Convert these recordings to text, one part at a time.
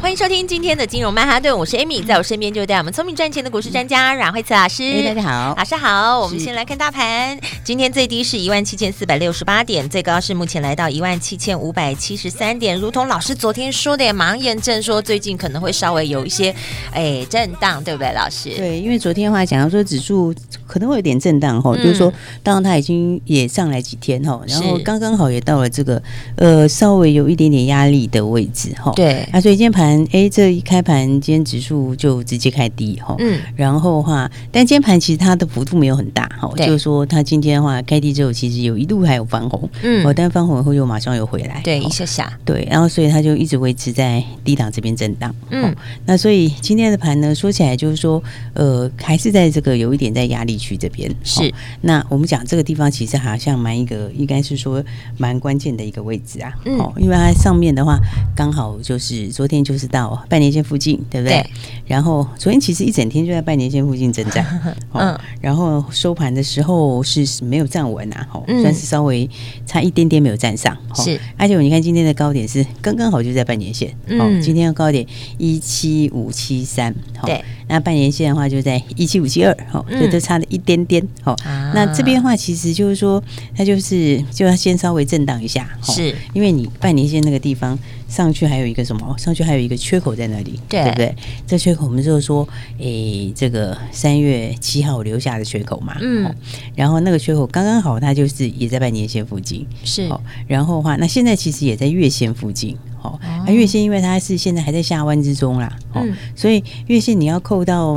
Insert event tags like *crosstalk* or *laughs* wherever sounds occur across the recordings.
欢迎收听今天的金融曼哈顿，我是 Amy，在我身边就带我们聪明赚钱的股市专家阮慧慈老师。Hey, 大家好，老师好。我们先来看大盘，今天最低是一万七千四百六十八点，最高是目前来到一万七千五百七十三点。如同老师昨天说的，也马上验证说最近可能会稍微有一些哎震荡，对不对，老师？对，因为昨天的话讲到说指数可能会有点震荡哈，嗯、就是说当然它已经也上来几天哈，然后刚刚好也到了这个呃稍微有一点点压力的位置哈。对，啊，所以今天盘。哎，这一开盘，今天指数就直接开低哈，嗯，然后的话，但今天盘其实它的幅度没有很大哈，就是说它今天的话开低之后，其实有一度还有翻红，嗯，哦，但翻红以后又马上又回来，对，一下下，对，然后所以它就一直维持在低档这边震荡，嗯，那所以今天的盘呢，说起来就是说，呃，还是在这个有一点在压力区这边，是，那我们讲这个地方其实好像蛮一个，应该是说蛮关键的一个位置啊，嗯，因为它上面的话刚好就是昨天就是。到半年线附近，对不对？对，然后昨天其实一整天就在半年线附近挣扎，*laughs* 嗯，然后收盘的时候是没有站稳啊，哈、嗯，算是稍微差一点点没有站上，是。而且你看今天的高点是刚刚好就在半年线，嗯，今天的高点一七五七三，对。那半年线的话就在一七五七二，哦，所以就差了一点点，好。那这边的话其实就是说，它就是就要先稍微震荡一下，是。因为你半年线那个地方上去还有一个什么？上去还有一个缺口在那里，对，对不对？这缺口我们就是说，诶，这个三月七号留下的缺口嘛，嗯。然后那个缺口刚刚好，它就是也在半年线附近，是。然后的话，那现在其实也在月线附近。哦，那月线因为它是现在还在下弯之中啦，嗯，所以月线你要扣到，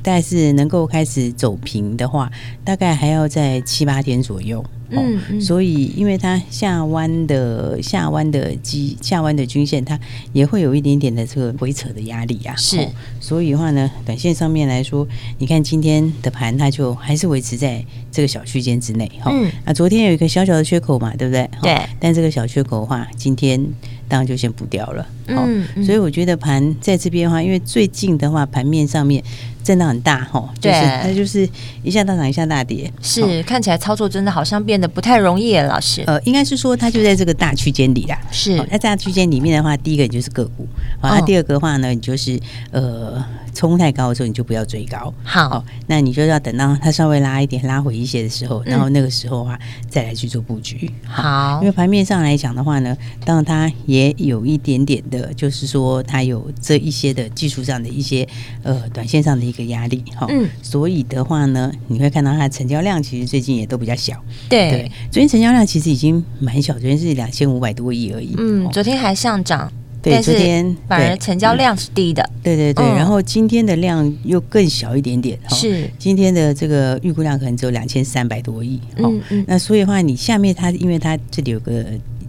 大概是能够开始走平的话，大概还要在七八天左右。嗯，嗯，所以因为它下弯的下弯的基下弯的均线，它也会有一点点的这个回扯的压力啊。是，所以的话呢，短线上面来说，你看今天的盘，它就还是维持在这个小区间之内。哈，嗯，那昨天有一个小小的缺口嘛，对不对？对。但这个小缺口的话，今天当然就先补掉了。嗯，所以我觉得盘在这边的话，因为最近的话，盘面上面。震荡很大哈，就是它就是一下大涨一下大跌，是看起来操作真的好像变得不太容易。老师，呃，应该是说它就在这个大区间里啦。是，那大区间里面的话，第一个你就是个股，啊，第二个的话呢，你就是呃冲太高的时候你就不要追高。好，那你就要等到它稍微拉一点、拉回一些的时候，然后那个时候的话再来去做布局。好，因为盘面上来讲的话呢，当然它也有一点点的，就是说它有这一些的技术上的一些呃短线上的。一个压力哈，嗯，所以的话呢，你会看到它的成交量其实最近也都比较小，对，对，昨天成交量其实已经蛮小，昨天是两千五百多亿而已，嗯，昨天还上涨，对，昨天反而成交量是低的，对对对，然后今天的量又更小一点点，是。今天的这个预估量可能只有两千三百多亿，嗯嗯，那所以的话，你下面它因为它这里有个。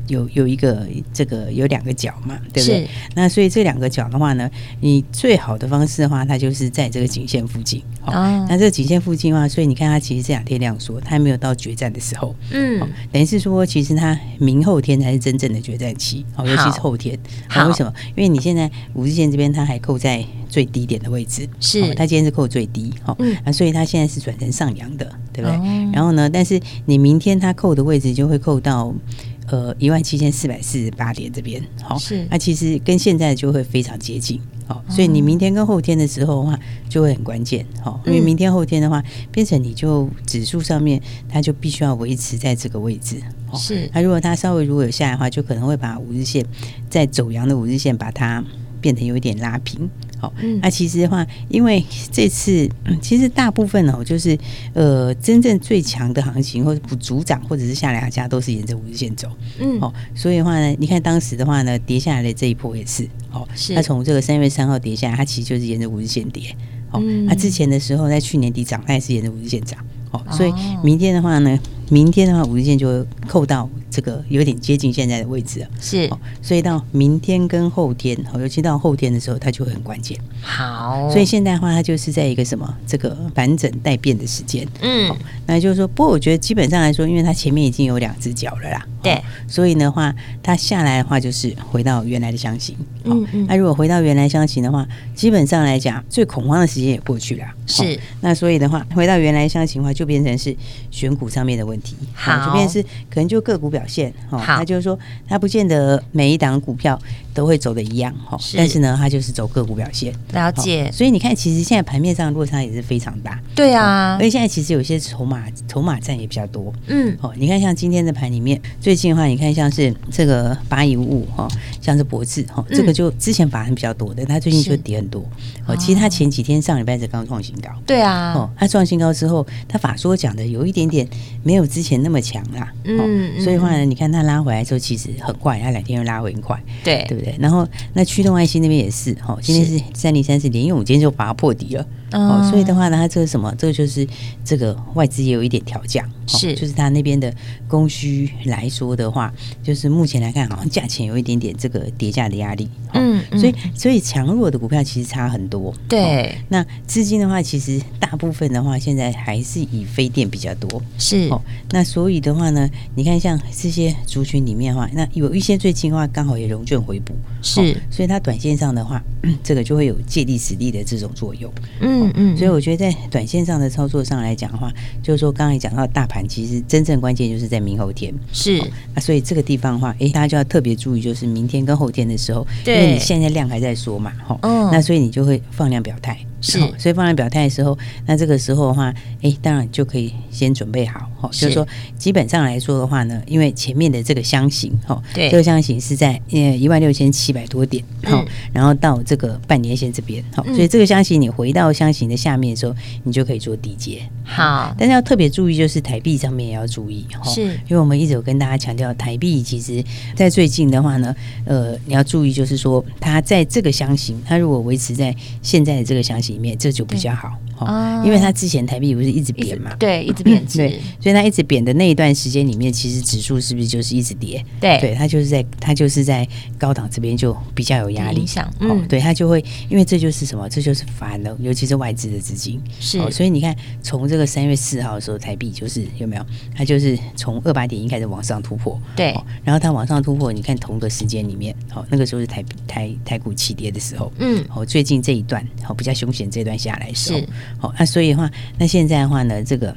有有一个这个有两个角嘛，对不对？那所以这两个角的话呢，你最好的方式的话，它就是在这个颈线附近。哦。那这个颈线附近的话，所以你看它其实这两天量缩，它还没有到决战的时候。嗯。等于是说，其实它明后天才是真正的决战期。哦。尤其是后天。好。为什么？因为你现在五日线这边它还扣在最低点的位置。是。它今天是扣最低。好。嗯。那所以它现在是转成上扬的，对不对？然后呢，但是你明天它扣的位置就会扣到。呃，一万七千四百四十八点这边，好，是。那其实跟现在就会非常接近，好，所以你明天跟后天的时候的话，就会很关键，好，因为明天后天的话，变成你就指数上面，它就必须要维持在这个位置，是，那如果它稍微如果有下来的话，就可能会把五日线在走阳的五日线把它变成有一点拉平。嗯，那其实的话，因为这次其实大部分哦，就是呃，真正最强的行情或者补主涨或者是下来家都是沿着五日线走，嗯，哦，所以的话呢，你看当时的话呢，跌下来的这一波也是，哦，是，它从这个三月三号跌下来，它其实就是沿着五日线跌，哦，它之前的时候在去年底涨，它也是沿着五日线涨，哦，所以明天的话呢，明天的话，五日线就会扣到这个有点接近现在的位置了。是，所以到明天跟后天，尤其到后天的时候，它就会很关键。好，所以现在的话，它就是在一个什么这个盘整待变的时间。嗯，那就是说，不过我觉得基本上来说，因为它前面已经有两只脚了啦。对，所以的话，它下来的话就是回到原来的箱型。嗯嗯，那如果回到原来箱型的话，基本上来讲，最恐慌的时间也过去了。是，那所以的话，回到原来箱型的话，就变成是选股上面的问题。好，这边是可能就个股表现。好，那就是说，它不见得每一档股票都会走的一样。哈，但是呢，它就是走个股表现。了解。所以你看，其实现在盘面上落差也是非常大。对啊，而且现在其实有些筹码筹码战也比较多。嗯，哦，你看像今天的盘里面，最近的话，你看像是这个八一五五哈，像是博智哈，这个就之前法人比较多的，它最近就跌很多。哦，其实它前几天上礼拜才刚创新高。对啊，哦，它创新高之后，它法说讲的有一点点没有之前那么强啦。嗯，所以话呢，你看它拉回来之后，其实很快，它两天又拉回很快。对，对不对？然后那驱动 IC 那边也是哈，今天是三零三四点，因为我们，今天就把它破底了。哦，所以的话呢，它这个什么？这个就是这个外资也有一点调降，是，就是它那边的供需来说的话，就是目前来看，好像价钱有一点点这个叠价的压力。嗯，所以所以强弱的股票其实差很多。对，那资金的话，其实大部分的话，现在还是以非电比较多。是，哦，那所以的话呢，你看像这些族群里面的话，那有一些最近的话，刚好也融券回补。是，所以它短线上的话，*clears throat* 这个就会有借力使力的这种作用。嗯。嗯嗯，所以我觉得在短线上的操作上来讲的话，就是说刚才讲到大盘，其实真正关键就是在明后天。是。啊，所以这个地方的话，哎，大家就要特别注意，就是明天跟后天的时候，对，因为你现在量还在缩嘛，哈，嗯，那所以你就会放量表态。是，所以放在表态的时候，那这个时候的话，哎，当然就可以先准备好，哈，就是说基本上来说的话呢，因为前面的这个箱型，哈，对，这个箱型是在呃一万六千七百多点，好，然后到这个半年线这边，好，所以这个箱型你回到箱型的下面的时候，你就可以做低接，好，但是要特别注意，就是台币上面也要注意，哈，是。因为我们一直有跟大家强调，台币其实在最近的话呢，呃，你要注意，就是说它在这个箱型，它如果维持在现在的这个箱型。里面这就比较好哦，因为它之前台币不是一直贬嘛，对，一直贬值，对，所以它一直贬的那一段时间里面，其实指数是不是就是一直跌？对，对，它就是在它就是在高档这边就比较有压力，影响，嗯，对，它就会因为这就是什么？这就是烦了，尤其是外资的资金。是，所以你看，从这个三月四号的时候，台币就是有没有？它就是从二八点一开始往上突破，对，然后它往上突破，你看同个时间里面，好，那个时候是台台台股起跌的时候，嗯，好，最近这一段好比较凶险。这段下来是好，那所以的话，那现在的话呢，这个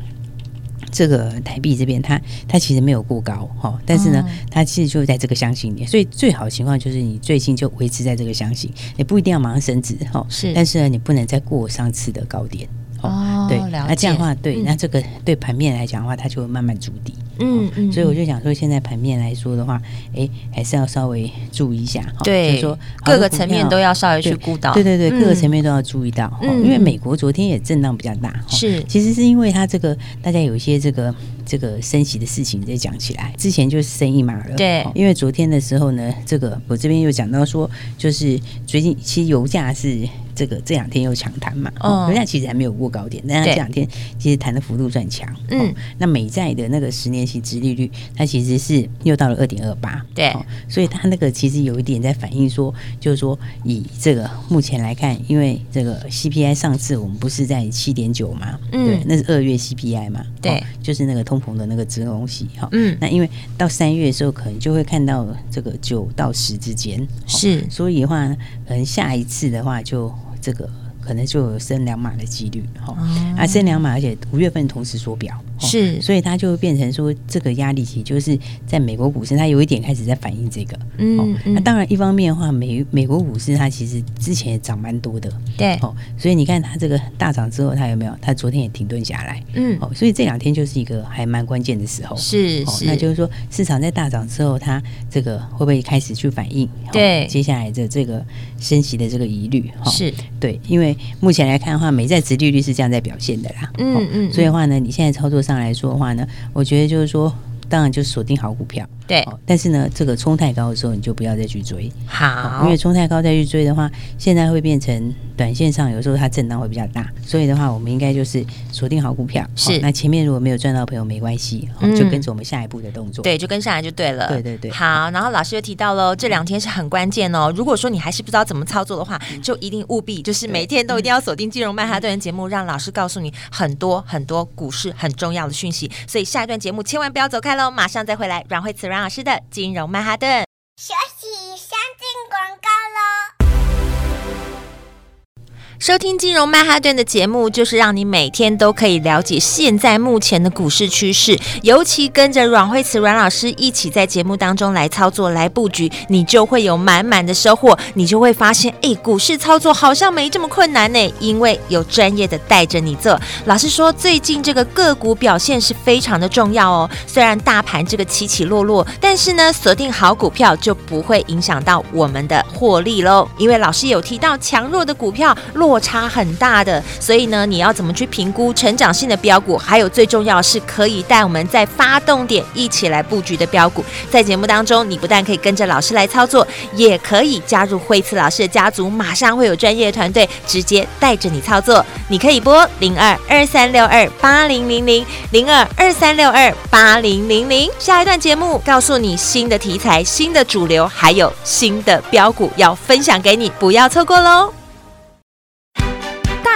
这个台币这边它它其实没有过高哈，但是呢，它其实就在这个箱型里，所以最好的情况就是你最近就维持在这个箱型，也不一定要马上升值哈，是，但是呢，你不能再过上次的高点哦，对，那这样的话，对，那这个对盘面来讲的话，它就会慢慢筑底。嗯嗯，所以我就想说，现在盘面来说的话，哎，还是要稍微注意一下哈。对，就是说各个层面都要稍微去顾到。对对对，各个层面都要注意到。嗯，因为美国昨天也震荡比较大。是，其实是因为它这个大家有一些这个这个升息的事情在讲起来，之前就是升一码了。对，因为昨天的时候呢，这个我这边又讲到说，就是最近其实油价是。这个这两天又强弹嘛，哦，油价其实还没有过高点，但是这两天其实弹的幅度算强。嗯，那美债的那个十年期殖利率，它其实是又到了二点二八。对，所以它那个其实有一点在反映说，就是说以这个目前来看，因为这个 CPI 上次我们不是在七点九嘛，嗯，对，那是二月 CPI 嘛，对，就是那个通膨的那个子东西哈。嗯，那因为到三月的时候，可能就会看到这个九到十之间，是，所以的话，可能下一次的话就。这个可能就有升两码的几率哈，啊、哦，升两码，而且五月份同时缩表。是，所以它就会变成说，这个压力其实就是在美国股市，它有一点开始在反映这个。嗯，那当然一方面的话，美美国股市它其实之前也涨蛮多的。对，哦，所以你看它这个大涨之后，它有没有？它昨天也停顿下来。嗯，哦，所以这两天就是一个还蛮关键的时候。是是，那就是说市场在大涨之后，它这个会不会开始去反映？对，接下来的这个升息的这个疑虑。是对，因为目前来看的话，美债殖利率是这样在表现的啦。嗯嗯，所以的话呢，你现在操作。上来说的话呢，我觉得就是说，当然就锁定好股票。对、哦，但是呢，这个冲太高的时候，你就不要再去追。好，哦、因为冲太高再去追的话，现在会变成短线上有时候它震荡会比较大，所以的话，我们应该就是锁定好股票。是、哦，那前面如果没有赚到朋友没关系、哦，就跟着我们下一步的动作。嗯、对，就跟上来就对了。对对对。好，然后老师又提到了这两天是很关键哦。如果说你还是不知道怎么操作的话，就一定务必就是每天都一定要锁定金融曼哈顿的节目，让老师告诉你很多很多股市很重要的讯息。所以下一段节目千万不要走开喽，马上再回来，阮慧慈阮老师的金融曼哈顿。休息，先进广告喽。收听金融曼哈顿的节目，就是让你每天都可以了解现在目前的股市趋势，尤其跟着阮慧慈阮老师一起在节目当中来操作、来布局，你就会有满满的收获。你就会发现，哎，股市操作好像没这么困难呢，因为有专业的带着你做。老师说，最近这个个股表现是非常的重要哦。虽然大盘这个起起落落，但是呢，锁定好股票就不会影响到我们的获利喽。因为老师有提到，强弱的股票落落差很大的，所以呢，你要怎么去评估成长性的标股？还有最重要是可以带我们在发动点一起来布局的标股。在节目当中，你不但可以跟着老师来操作，也可以加入惠慈老师的家族，马上会有专业的团队直接带着你操作。你可以拨零二二三六二八零零零零二二三六二八零零零。下一段节目告诉你新的题材、新的主流，还有新的标股要分享给你，不要错过喽！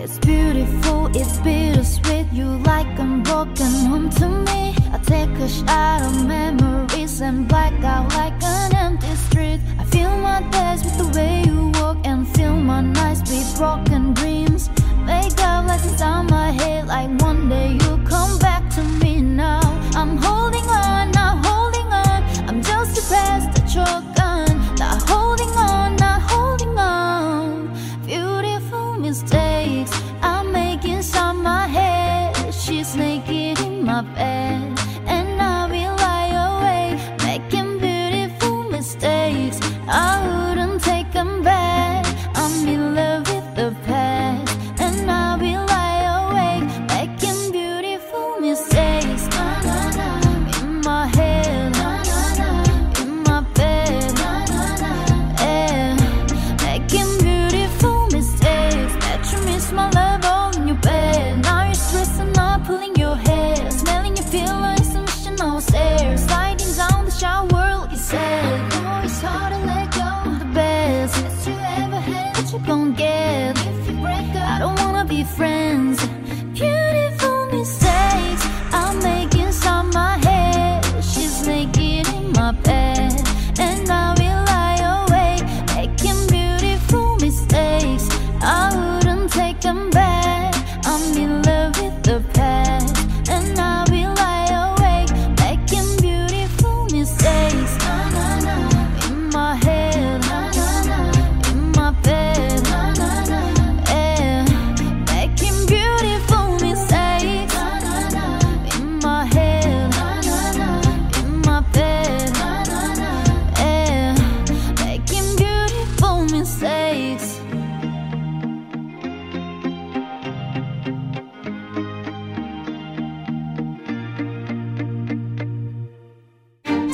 It's beautiful, it's bittersweet. You like a broken home to me. I take a shot of memories And black out like an empty street. I feel my days with the way you walk And feel my nights with broken dreams. Make up like on my head Like one day you'll come back to me now. I'm holding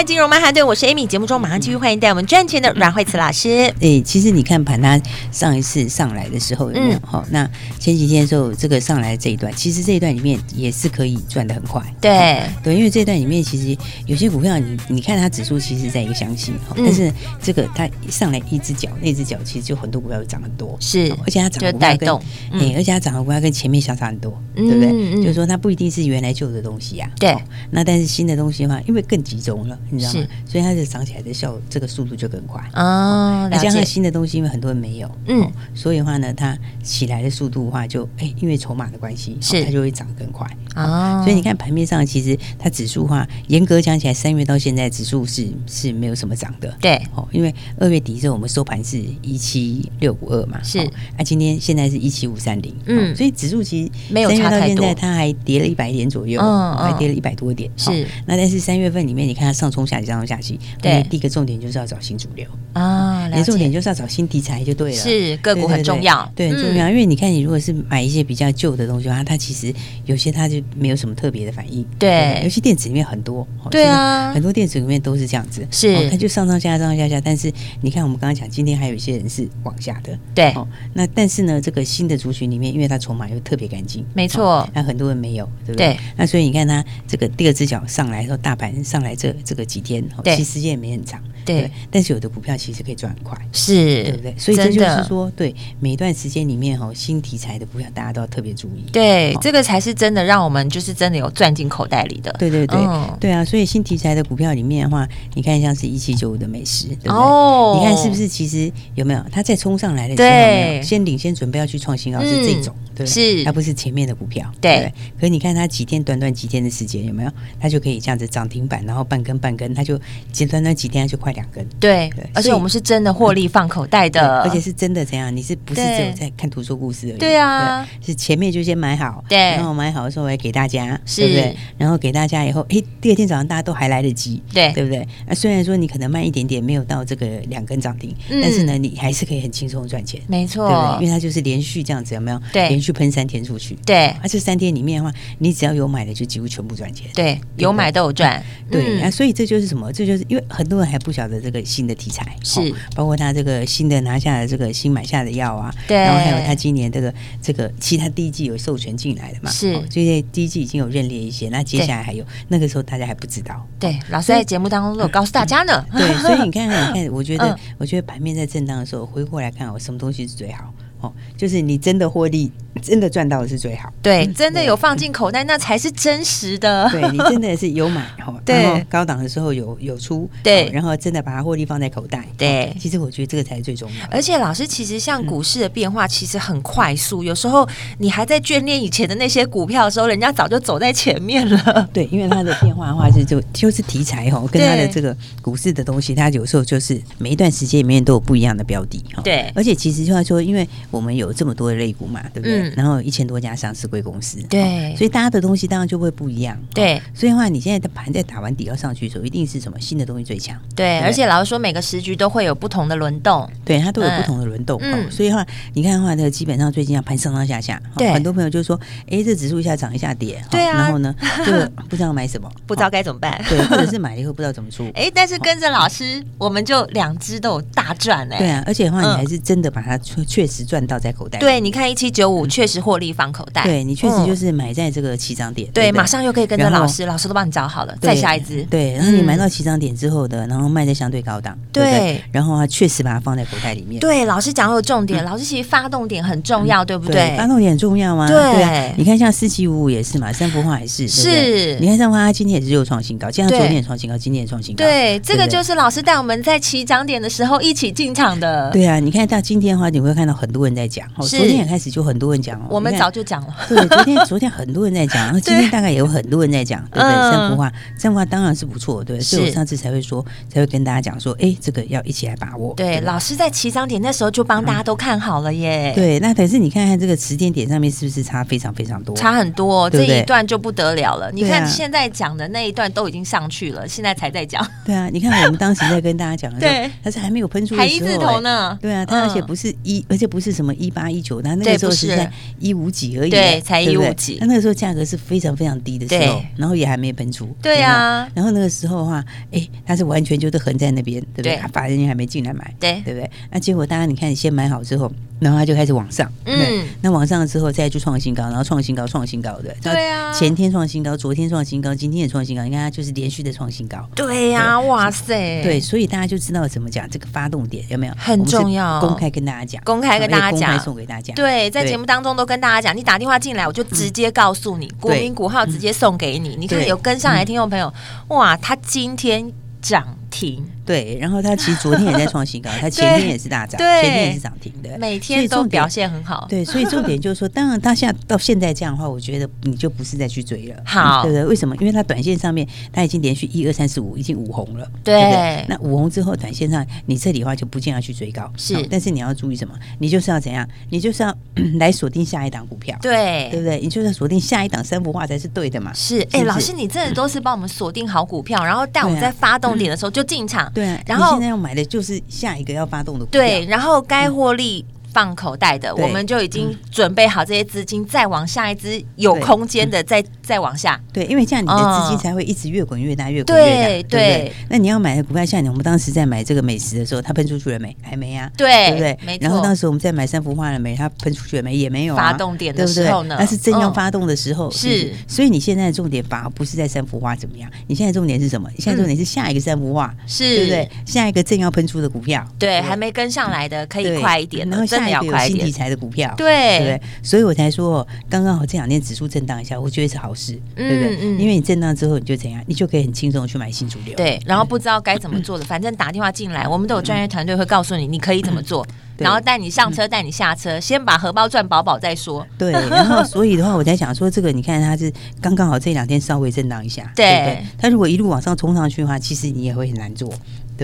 来，金融曼哈顿，我是 Amy。节目中马上继续欢迎带我们赚钱的阮慧慈老师。哎、欸，其实你看盘，它上一次上来的时候有没有？好、嗯，那前几天的时候，这个上来的这一段，其实这一段里面也是可以赚的很快。对对，因为这一段里面其实有些股票你，你你看它指数其实在一个箱型，嗯、但是这个它上来一只脚，那只脚其实就很多股票涨很多，是，而且它涨的股票跟哎、嗯欸，而且它涨的股票跟前面相差很多，嗯、对不对？嗯、就是说它不一定是原来旧的东西呀、啊。对，那但是新的东西的话，因为更集中了，你知道吗？所以它就涨起来的效，这个速度就更快。哦。那加上新的东西，因为很多人没有，嗯、哦，所以的话呢，它起来的速度的话就，就哎，因为筹码的关系，是、哦、它就会涨更快。哦。所以你看盘面上，其实它指数的话，严格讲起来，三月到现在指数是是没有什么涨的，对，哦，因为二月底的时候我们收盘是一七六五二嘛，是，那、哦、今天现在是一七五三零，嗯，所以指数其实没有差太多，现在它还跌了一百点左右，嗯，还跌了一百多点，是、哦。那但是三月份里面，你看它上冲下急，上冲下去，对。第一个重点就是要找新主流啊，连重点就是要找新题材就对了。是个股很重要，对，很重要。因为你看，你如果是买一些比较旧的东西的话，它其实有些它就没有什么特别的反应。对，尤其电子里面很多，对啊，很多电子里面都是这样子，是它就上上下下上下下。但是你看，我们刚刚讲，今天还有一些人是往下的，对。那但是呢，这个新的族群里面，因为它筹码又特别干净，没错，那很多人没有，对不对？那所以你看它这个第二只脚上来的时候，大盘上来这这个几天，其实时间也没很长。对，对，但是有的股票其实可以赚很快，是对不对？所以这就是说，对每一段时间里面哈，新题材的股票大家都要特别注意。对，这个才是真的让我们就是真的有赚进口袋里的。对对对，嗯、对啊！所以新题材的股票里面的话，你看像是一七九五的美食，对不对？哦，你看是不是？其实有没有它在冲上来的时候，有没有先领先准备要去创新高，是这种，对，是它不是前面的股票，对，对。可是你看它几天，短短几天的时间，有没有？它就可以这样子涨停板，然后半根半根，它就简短短几天它就快两根，对，对，而且我们是真的获利放口袋的，而且是真的怎样？你是不是只有在看图说故事而已？对啊对，是前面就先买好，对，然后买好的时候我也给大家，对不对？然后给大家以后，哎，第二天早上大家都还来得及，对，对不对？那虽然说你可能慢一点点，没有到这个两根涨停，嗯，但是呢，你还是可以很轻松赚钱，没错，对不对？因为它就是连续这样子，有没有？对，连续喷三天出去，对，而这三天里面的话，你只要有买的，就几乎全部赚钱，对，有买都有赚，对，那所以这就是什么？这就是因为很多人还不晓得这个新的题材，是、哦、包括他这个新的拿下的这个新买下的药啊，对，然后还有他今年这个这个其他第一季有授权进来的嘛，是，所以第一季已经有认列一些，那接下来还有那个时候大家还不知道，对，老师在节目当中都有告诉大家呢，对，所以你看，你看，*laughs* 我觉得，嗯、我觉得盘面在震荡的时候，回过来看，我什么东西是最好？哦，就是你真的获利，真的赚到的是最好。对，真的有放进口袋，那才是真实的。对，你 *laughs* 真的是有买哈，然后高档的时候有有出，对，然后真的把它获利放在口袋。对，其实我觉得这个才是最重要的。而且老师，其实像股市的变化其实很快速，有时候你还在眷恋以前的那些股票的时候，人家早就走在前面了。*laughs* 对，因为它的变化的话是就就是题材哈，*laughs* 跟它的这个股市的东西，它有时候就是每一段时间里面都有不一样的标的哈。对，而且其实就要说，因为我们有这么多的类股嘛，对不对？嗯、然后一千多家上市贵公司，对，所以大家的东西当然就会不一样。对，所以的话，你现在的盘在打完底要上去的时候，一定是什么新的东西最强。对，而且老实说，每个时局都会有不同的轮动，对，它都有不同的轮动。嗯，所以的话，你看的话，这个基本上最近要盘上上下下，对，很多朋友就说，哎，这指数一下涨一下跌，对啊，然后呢，就 *laughs* 不知道买什么，*laughs* 不知道该怎么办，对，或者是买了以后不知道怎么出。*laughs* 哎，但是跟着老师，我们就两只都有大赚哎。对啊，而且的话，你还是真的把它确确实赚到在口袋。对，你看一七九五确实获利放口袋，对你确实就是买在这个起涨点，对，马上又可以跟着老师，老师都帮你找好了，再下一支，对，然后你买到起涨点之后的，然后卖在相对高档，对，然后啊确实把它放在口袋里面，对，老师讲有重点，老师其实发动点很重要，对不对？发动点很重要吗？对，你看像四七五五也是嘛，三幅画也是，是，你看三福化今天也是又创新高，像昨天也创新高，今天也创新高，对，这个就是老师带我们在起涨点的时候一起进场的，对啊，你看到今天的话，你会看到很多人在讲，昨天也开始就很多人讲哦，我们早就讲了，对，昨天 *laughs* 昨天很多人在讲，然后今天大概也有很多人在讲，对不对？三幅画，三幅画当然是不错，对，所以我上次才会说，才会跟大家讲说，哎，这个要一起来把握。对，老师在起涨点那时候就帮大家都看好了耶。对，那可是你看看这个时间点上面是不是差非常非常多？差很多，这一段就不得了了。你看现在讲的那一段都已经上去了，现在才在讲。对啊，你看我们当时在跟大家讲的时候，*laughs* 它是还没有喷出，还一字头呢。对啊，它而且不是一，而且不是什么一八一九，它那个时候是在一五几而已，对，才一五几。那那个时候价格是非常非常低的时候，然后也还没喷出。对啊，然后那个时候的话，哎，它是完全就是横在那边，对不对？法人也还没进来买，对，对不对？那结果大家你看，你先买好之后。然后它就开始往上，嗯，那往上了之后再去创新高，然后创新高，创新高的，对？啊，前天创新高，昨天创新高，今天也创新高，你看它就是连续的创新高，对呀，哇塞，对，所以大家就知道怎么讲这个发动点有没有？很重要，公开跟大家讲，公开跟大家讲，送给大家，对，在节目当中都跟大家讲，你打电话进来，我就直接告诉你，国民股号直接送给你，你看有跟上来听众朋友，哇，他今天涨停。对，然后它其实昨天也在创新高，*laughs* 它前天也是大涨，前天也是涨停的，每天都表现很好。对，所以重点就是说，*laughs* 当然它现在到现在这样的话，我觉得你就不是再去追了，好，对不对？为什么？因为它短线上面它已经连续一二三四五已经五红了，对。那五红之后，短线上你这里的话就不见要去追高，是。但是你要注意什么？你就是要怎样？你就是要 *clears throat* 来锁定下一档股票，对，对不对？你就是要锁定下一档三幅画才是对的嘛。是，哎，老师，你真的都是帮我们锁定好股票，然后带我们在发动点的时候就进场，对。然后现在要买的就是下一个要发动的股票，对，然后该获利。放口袋的，我们就已经准备好这些资金，再往下一支有空间的，再再往下。对，因为这样你的资金才会一直越滚越大，越滚越大，对不对？那你要买的股票，像我们当时在买这个美食的时候，它喷出去了没？还没啊，对，对不对？没错。然后当时我们在买三幅画了没？它喷出去了没？也没有。发动点的时候呢？那是正要发动的时候，是。所以你现在的重点反而不是在三幅画怎么样？你现在重点是什么？你现在重点是下一个三幅画，是，对不对？下一个正要喷出的股票，对，还没跟上来的可以快一点，然后真的要快一点。台的股票，对，对？所以我才说，刚刚好这两天指数震荡一下，我觉得是好事，对不对？因为你震荡之后，你就怎样，你就可以很轻松的去买新主流。对，然后不知道该怎么做的，反正打电话进来，我们都有专业团队会告诉你，你可以怎么做，然后带你上车，带你下车，先把荷包赚饱饱再说。对，然后所以的话，我在想说，这个你看它是刚刚好这两天稍微震荡一下，对不对？它如果一路往上冲上去的话，其实你也会很难做。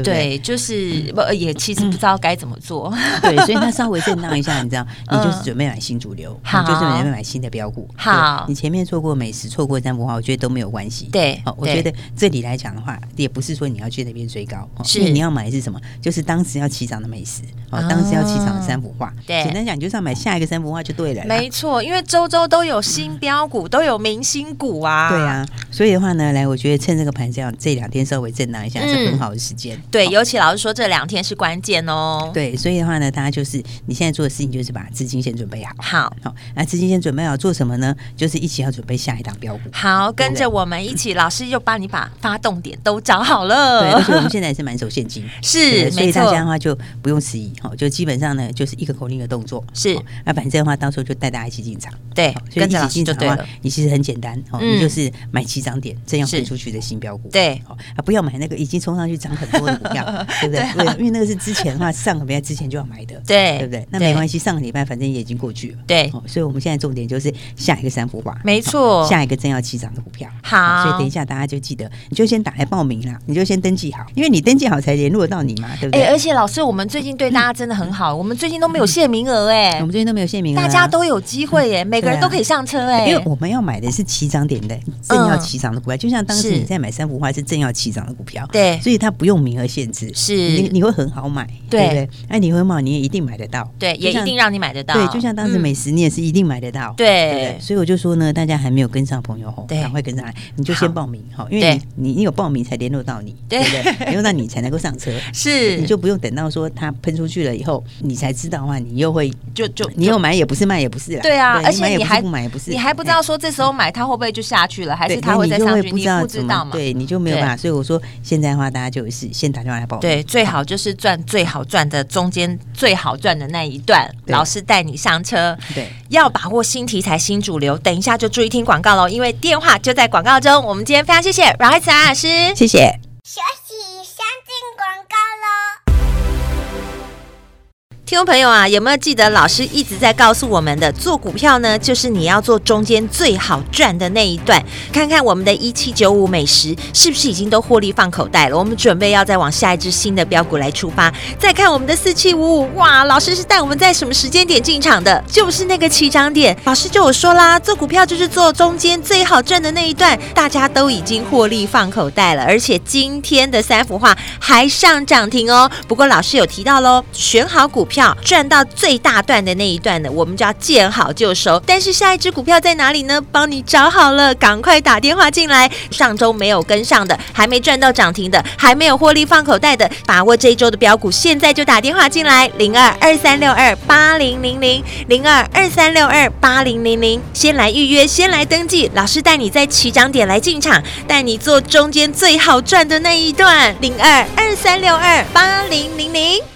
对，就是不也其实不知道该怎么做。*laughs* 对，所以它稍微震荡一下，你知道，你就是准备买新主流，你就是准备买新的标股。好，你前面错过美食，错过三幅画，我觉得都没有关系。对，好，我觉得这里来讲的话，也不是说你要去那边追高，是你要买的是什么？就是当时要起涨的美食，哦，当时要起涨的三幅画。对，简单讲，就是要买下一个三幅画就对了。没错，因为周周都有新标股，都有明星股啊。对啊，所以的话呢，来，我觉得趁这个盘这样这两天稍微震荡一下是很好的时间。对，尤其老师说这两天是关键哦。对，所以的话呢，大家就是你现在做的事情就是把资金先准备好。好，好，那资金先准备好做什么呢？就是一起要准备下一档标股。好，跟着我们一起，老师又帮你把发动点都找好了。对，而且我们现在也是满手现金，*laughs* 是，所以大家的话就不用迟疑哈，就基本上呢就是一个口令的动作。是，那反正的话到时候就带大家一起进场。对，跟着一起进场的话，你其实很简单哦，你就是买起涨点正要飞出去的新标股。对，啊，不要买那个已经冲上去涨很多的股票，*laughs* 对不对？对，因为那个是之前的话，上个礼拜之前就要买的，对，对不对？那没关系，上个礼拜反正也已经过去了。对，所以我们现在重点就是下一个三幅画，没错，下一个正要起涨的股票。好，所以等一下大家就记得，你就先打来报名啦，你就先登记好，因为你登记好才联络到你嘛，对不对？而且老师，我们最近对大家真的很好，我们最近都没有限名额哎，我们最近都没有限名额，大家都有机会耶，每个人都可以上车哎，因为我们要买的是起涨点的正要起涨的股票，就像当时你在买三幅画是正要起涨的股票，对，所以它不用名额限制，是。你你会很好买，对。不对？哎，你会买你也一定买得到，对，也一定让你买得到，对，就像当时美食你也是一定买得到，对，所以我就说呢，大家还没有跟上朋友吼，赶快跟上来，你就先报名哈，因为你你你有报名才联络到你，对。不对？联络到你才能够上车，*laughs* 是，你就不用等到说它喷出去了以后，你才知道的话，你又会就就你又买也不是卖也不是，对啊，而且你还不买也不是，你还不知道说这时候买它会不会就下去了，还是它会再上去，你不知道嘛？对，你就没有办法。所以我说现在的话，大家就是先打电话来报名，对，最好就是赚最好赚的中间最好赚的那一段，老师带你上车，对，要把握新题材新主流。等一下就注意听广告喽，因为电话就在广告中。我们今天非常谢谢阮海慈老师，谢谢。听众朋友啊，有没有记得老师一直在告诉我们的，做股票呢，就是你要做中间最好赚的那一段。看看我们的一七九五美食是不是已经都获利放口袋了？我们准备要再往下一支新的标股来出发。再看我们的四七五五，哇，老师是带我们在什么时间点进场的？就是那个起涨点。老师就有说啦，做股票就是做中间最好赚的那一段，大家都已经获利放口袋了，而且今天的三幅画还上涨停哦。不过老师有提到喽，选好股票。票赚到最大段的那一段呢，我们就要见好就收。但是下一只股票在哪里呢？帮你找好了，赶快打电话进来。上周没有跟上的，还没赚到涨停的，还没有获利放口袋的，把握这一周的标股，现在就打电话进来，零二二三六二八零零零，零二二三六二八零零零，先来预约，先来登记。老师带你在起涨点来进场，带你做中间最好赚的那一段，零二二三六二八零零零。